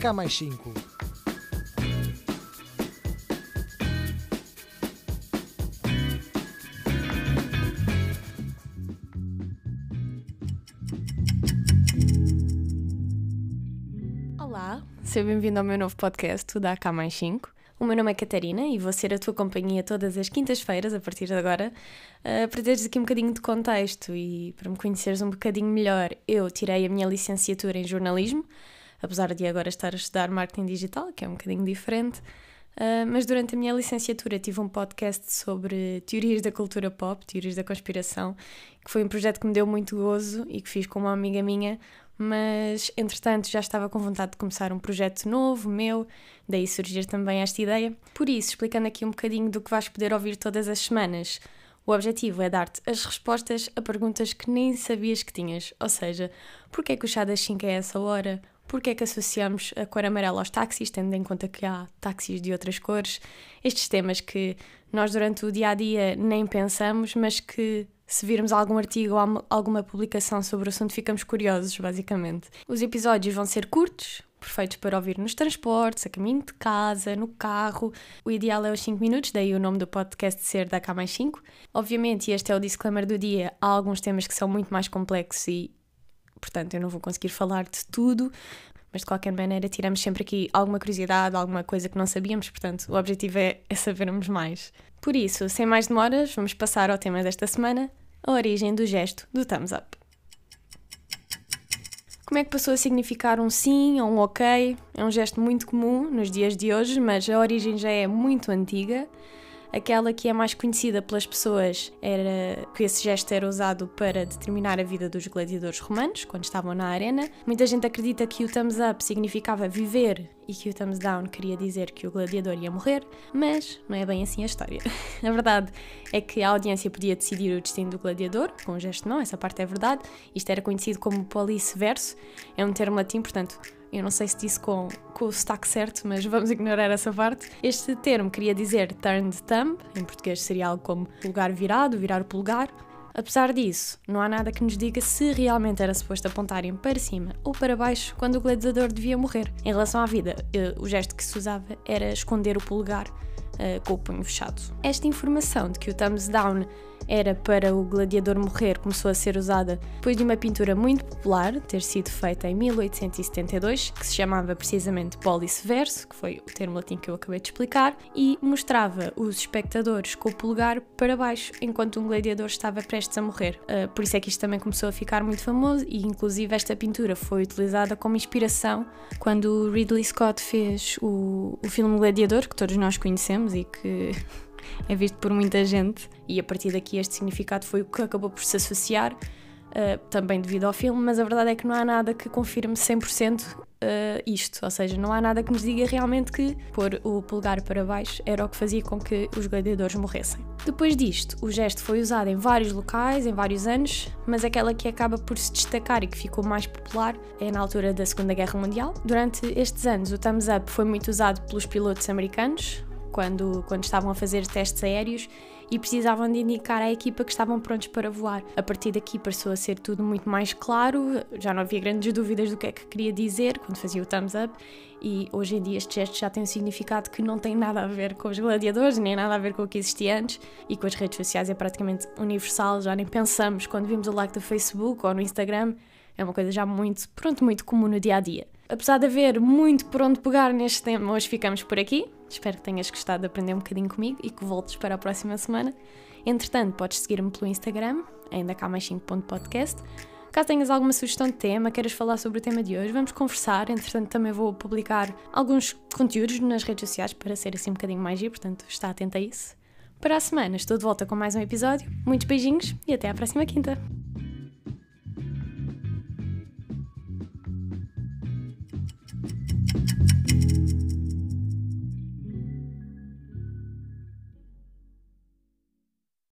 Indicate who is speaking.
Speaker 1: Cá Mais 5.
Speaker 2: Olá, seja bem-vindo ao meu novo podcast, da Cá Mais 5. O meu nome é Catarina e vou ser a tua companhia todas as quintas-feiras, a partir de agora, uh, para teres aqui um bocadinho de contexto e para me conheceres um bocadinho melhor. Eu tirei a minha licenciatura em jornalismo, apesar de agora estar a estudar marketing digital, que é um bocadinho diferente. Uh, mas durante a minha licenciatura tive um podcast sobre teorias da cultura pop, teorias da conspiração, que foi um projeto que me deu muito gozo e que fiz com uma amiga minha, mas entretanto já estava com vontade de começar um projeto novo, meu, daí surgir também esta ideia. Por isso, explicando aqui um bocadinho do que vais poder ouvir todas as semanas. O objetivo é dar-te as respostas a perguntas que nem sabias que tinhas, ou seja, porquê é que o chá das 5 é essa hora? Porque é que associamos a cor amarela aos táxis, tendo em conta que há táxis de outras cores, estes temas que nós durante o dia a dia nem pensamos, mas que se virmos algum artigo ou alguma publicação sobre o assunto ficamos curiosos, basicamente. Os episódios vão ser curtos, perfeitos para ouvir nos transportes, a caminho de casa, no carro. O ideal é os 5 minutos, daí o nome do podcast ser da K mais 5. Obviamente, e este é o disclaimer do dia, há alguns temas que são muito mais complexos e portanto eu não vou conseguir falar de tudo, mas de qualquer maneira tiramos sempre aqui alguma curiosidade, alguma coisa que não sabíamos, portanto o objetivo é, é sabermos mais. Por isso, sem mais demoras, vamos passar ao tema desta semana, a origem do gesto do thumbs up. Como é que passou a significar um sim ou um ok? É um gesto muito comum nos dias de hoje, mas a origem já é muito antiga. Aquela que é mais conhecida pelas pessoas era que esse gesto era usado para determinar a vida dos gladiadores romanos quando estavam na arena. Muita gente acredita que o thumbs up significava viver e que o thumbs down queria dizer que o gladiador ia morrer, mas não é bem assim a história. a verdade é que a audiência podia decidir o destino do gladiador, com o gesto não, essa parte é verdade. Isto era conhecido como police verso, é um termo latim, portanto eu não sei se disse com, com o sotaque certo, mas vamos ignorar essa parte. Este termo queria dizer turned thumb, em português seria algo como polegar virado, virar o polegar. Apesar disso, não há nada que nos diga se realmente era suposto apontarem para cima ou para baixo quando o gladiador devia morrer. Em relação à vida, eh, o gesto que se usava era esconder o polegar uh, com o punho fechado. Esta informação de que o thumbs down era para o gladiador morrer começou a ser usada depois de uma pintura muito popular ter sido feita em 1872, que se chamava precisamente Polis Verso, que foi o termo latim que eu acabei de explicar, e mostrava os espectadores com o polegar para baixo enquanto um gladiador estava prestes a morrer. Uh, por isso é que isto também começou a ficar muito famoso e inclusive esta pintura foi utilizada como inspiração quando Ridley Scott fez o, o filme Gladiador, que todos nós conhecemos e que é visto por muita gente, e a partir daqui este significado foi o que acabou por se associar, uh, também devido ao filme, mas a verdade é que não há nada que confirme 100% uh, eh, isto, ou seja, não há nada que nos diga realmente que pôr o polegar para baixo era o que fazia com que os gladiadores morressem. Depois disto, o gesto foi usado em vários locais, em vários anos, mas aquela que acaba por se destacar e que ficou mais popular é na altura da Segunda Guerra Mundial. Durante estes anos, o thumbs up foi muito usado pelos pilotos americanos, quando, quando estavam a fazer testes aéreos e precisavam de indicar à equipa que estavam prontos para voar. A partir daqui passou a ser tudo muito mais claro, já não havia grandes dúvidas do que é que queria dizer quando fazia o thumbs up e hoje em dia este gesto já tem um significado que não tem nada a ver com os gladiadores, nem nada a ver com o que existia antes e com as redes sociais é praticamente universal, já nem pensamos quando vimos o like do Facebook ou no Instagram, é uma coisa já muito, pronto, muito comum no dia a dia. Apesar de haver muito por onde pegar neste tema, hoje ficamos por aqui. Espero que tenhas gostado de aprender um bocadinho comigo e que voltes para a próxima semana. Entretanto, podes seguir-me pelo Instagram, ainda cá mais 5.podcast. Caso tenhas alguma sugestão de tema, queiras falar sobre o tema de hoje, vamos conversar. Entretanto, também vou publicar alguns conteúdos nas redes sociais para ser assim um bocadinho mais giro, portanto, está atento a isso. Para a semana, estou de volta com mais um episódio. Muitos beijinhos e até à próxima quinta.